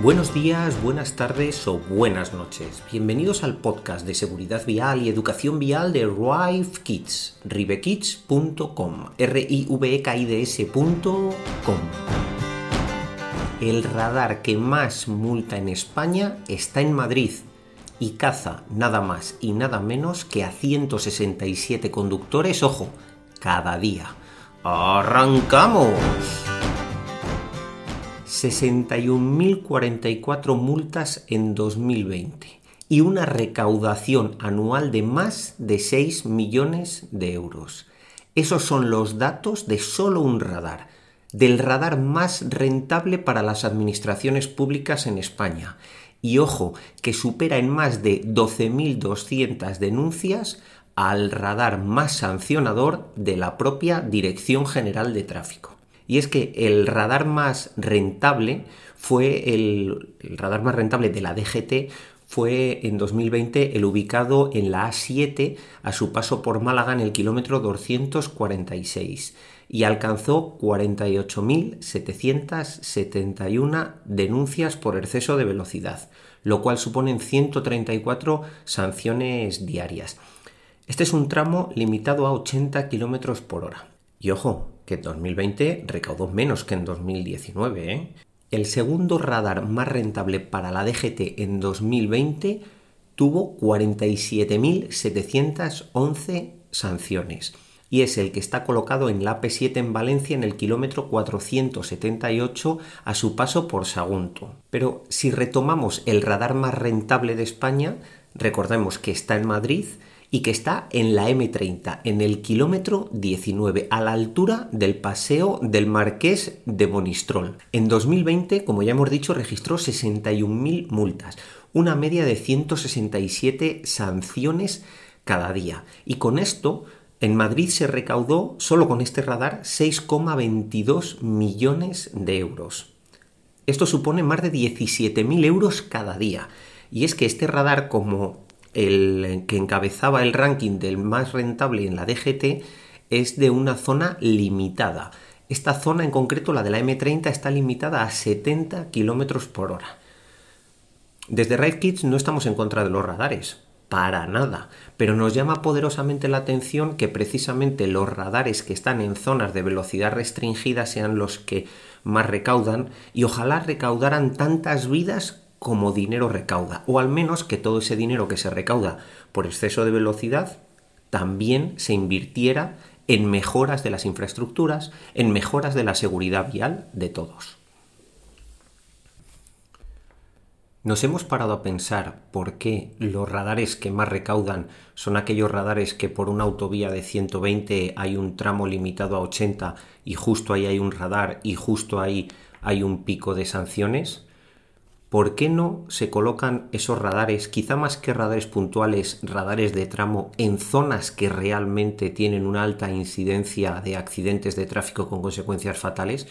Buenos días, buenas tardes o buenas noches. Bienvenidos al podcast de seguridad vial y educación vial de Rive Kids, rivekids.com, r i v e k i d s.com. El radar que más multa en España está en Madrid y caza nada más y nada menos que a 167 conductores, ojo, cada día. ¡Arrancamos! 61.044 multas en 2020 y una recaudación anual de más de 6 millones de euros. Esos son los datos de solo un radar, del radar más rentable para las administraciones públicas en España. Y ojo, que supera en más de 12.200 denuncias al radar más sancionador de la propia Dirección General de Tráfico. Y es que el radar más rentable fue el, radar más rentable de la DGT fue en 2020 el ubicado en la A7 a su paso por Málaga en el kilómetro 246 y alcanzó 48.771 denuncias por exceso de velocidad, lo cual suponen 134 sanciones diarias. Este es un tramo limitado a 80 kilómetros por hora. Y ojo, que en 2020 recaudó menos que en 2019. ¿eh? El segundo radar más rentable para la DGT en 2020 tuvo 47.711 sanciones y es el que está colocado en la AP7 en Valencia en el kilómetro 478 a su paso por Sagunto. Pero si retomamos el radar más rentable de España, recordemos que está en Madrid y que está en la M30, en el kilómetro 19, a la altura del paseo del Marqués de Monistrol. En 2020, como ya hemos dicho, registró 61.000 multas, una media de 167 sanciones cada día. Y con esto, en Madrid se recaudó, solo con este radar, 6,22 millones de euros. Esto supone más de 17.000 euros cada día. Y es que este radar, como el que encabezaba el ranking del más rentable en la DGT es de una zona limitada. Esta zona en concreto, la de la M30, está limitada a 70 km por hora. Desde Kids no estamos en contra de los radares, para nada, pero nos llama poderosamente la atención que precisamente los radares que están en zonas de velocidad restringida sean los que más recaudan y ojalá recaudaran tantas vidas como dinero recauda, o al menos que todo ese dinero que se recauda por exceso de velocidad también se invirtiera en mejoras de las infraestructuras, en mejoras de la seguridad vial de todos. Nos hemos parado a pensar por qué los radares que más recaudan son aquellos radares que por una autovía de 120 hay un tramo limitado a 80 y justo ahí hay un radar y justo ahí hay un pico de sanciones. ¿Por qué no se colocan esos radares, quizá más que radares puntuales, radares de tramo, en zonas que realmente tienen una alta incidencia de accidentes de tráfico con consecuencias fatales?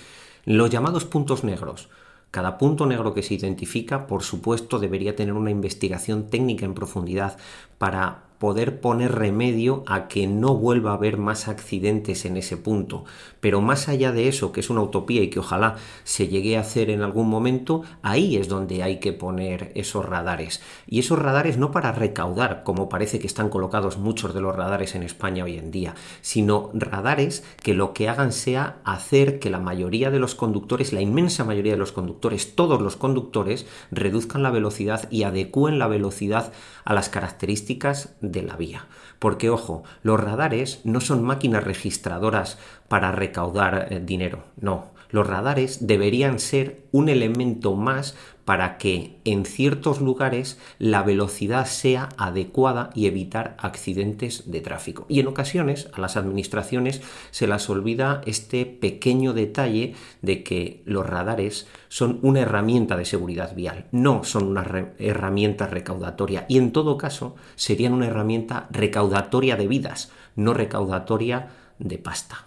Los llamados puntos negros. Cada punto negro que se identifica, por supuesto, debería tener una investigación técnica en profundidad para poder poner remedio a que no vuelva a haber más accidentes en ese punto. Pero más allá de eso, que es una utopía y que ojalá se llegue a hacer en algún momento, ahí es donde hay que poner esos radares. Y esos radares no para recaudar, como parece que están colocados muchos de los radares en España hoy en día, sino radares que lo que hagan sea hacer que la mayoría de los conductores, la inmensa mayoría de los conductores, todos los conductores, reduzcan la velocidad y adecúen la velocidad a las características la vía. Porque, ojo, los radares no son máquinas registradoras para recaudar eh, dinero, no. Los radares deberían ser un elemento más para que en ciertos lugares la velocidad sea adecuada y evitar accidentes de tráfico. Y en ocasiones a las administraciones se las olvida este pequeño detalle de que los radares son una herramienta de seguridad vial, no son una herramienta recaudatoria y en todo caso serían una herramienta recaudatoria de vidas, no recaudatoria de pasta.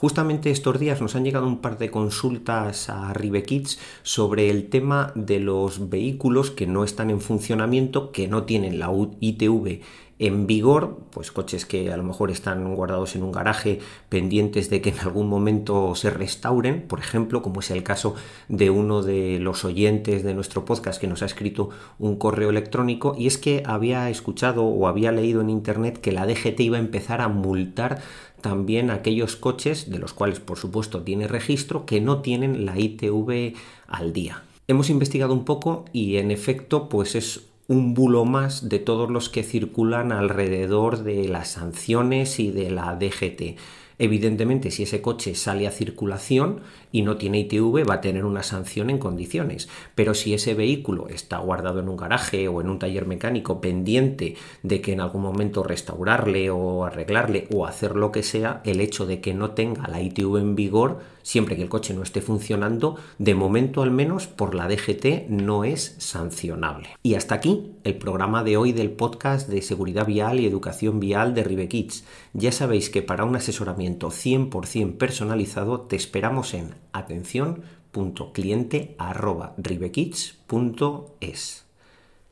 Justamente estos días nos han llegado un par de consultas a Ribekids sobre el tema de los vehículos que no están en funcionamiento, que no tienen la ITV en vigor, pues coches que a lo mejor están guardados en un garaje pendientes de que en algún momento se restauren, por ejemplo, como es el caso de uno de los oyentes de nuestro podcast que nos ha escrito un correo electrónico y es que había escuchado o había leído en internet que la DGT iba a empezar a multar también aquellos coches de los cuales por supuesto tiene registro que no tienen la ITV al día. Hemos investigado un poco y en efecto pues es un bulo más de todos los que circulan alrededor de las sanciones y de la DGT. Evidentemente, si ese coche sale a circulación y no tiene ITV, va a tener una sanción en condiciones. Pero si ese vehículo está guardado en un garaje o en un taller mecánico pendiente de que en algún momento restaurarle o arreglarle o hacer lo que sea, el hecho de que no tenga la ITV en vigor, siempre que el coche no esté funcionando, de momento al menos por la DGT no es sancionable. Y hasta aquí el programa de hoy del podcast de seguridad vial y educación vial de Ribekids. Ya sabéis que para un asesoramiento 100% personalizado, te esperamos en atención.cliente.ribekids.es.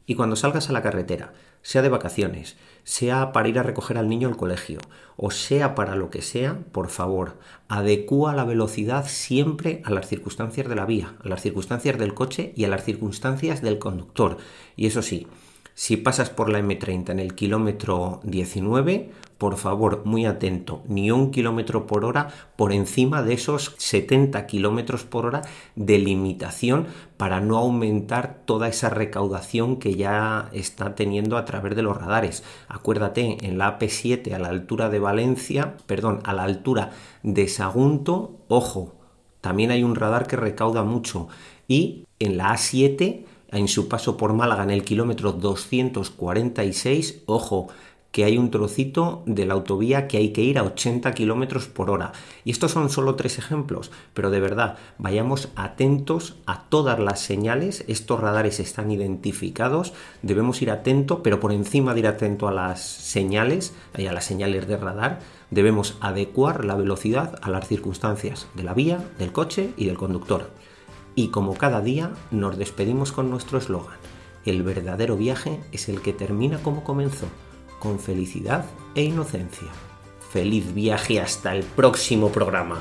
Y cuando salgas a la carretera, sea de vacaciones, sea para ir a recoger al niño al colegio, o sea para lo que sea, por favor, adecúa la velocidad siempre a las circunstancias de la vía, a las circunstancias del coche y a las circunstancias del conductor. Y eso sí, si pasas por la M30 en el kilómetro 19, por favor, muy atento, ni un kilómetro por hora por encima de esos 70 kilómetros por hora de limitación para no aumentar toda esa recaudación que ya está teniendo a través de los radares. Acuérdate, en la AP7 a la altura de Valencia, perdón, a la altura de Sagunto, ojo, también hay un radar que recauda mucho. Y en la A7 en su paso por Málaga en el kilómetro 246, ojo, que hay un trocito de la autovía que hay que ir a 80 kilómetros por hora. Y estos son solo tres ejemplos, pero de verdad, vayamos atentos a todas las señales. Estos radares están identificados, debemos ir atentos, pero por encima de ir atento a las señales, y a las señales de radar, debemos adecuar la velocidad a las circunstancias de la vía, del coche y del conductor. Y como cada día, nos despedimos con nuestro eslogan. El verdadero viaje es el que termina como comenzó, con felicidad e inocencia. Feliz viaje hasta el próximo programa.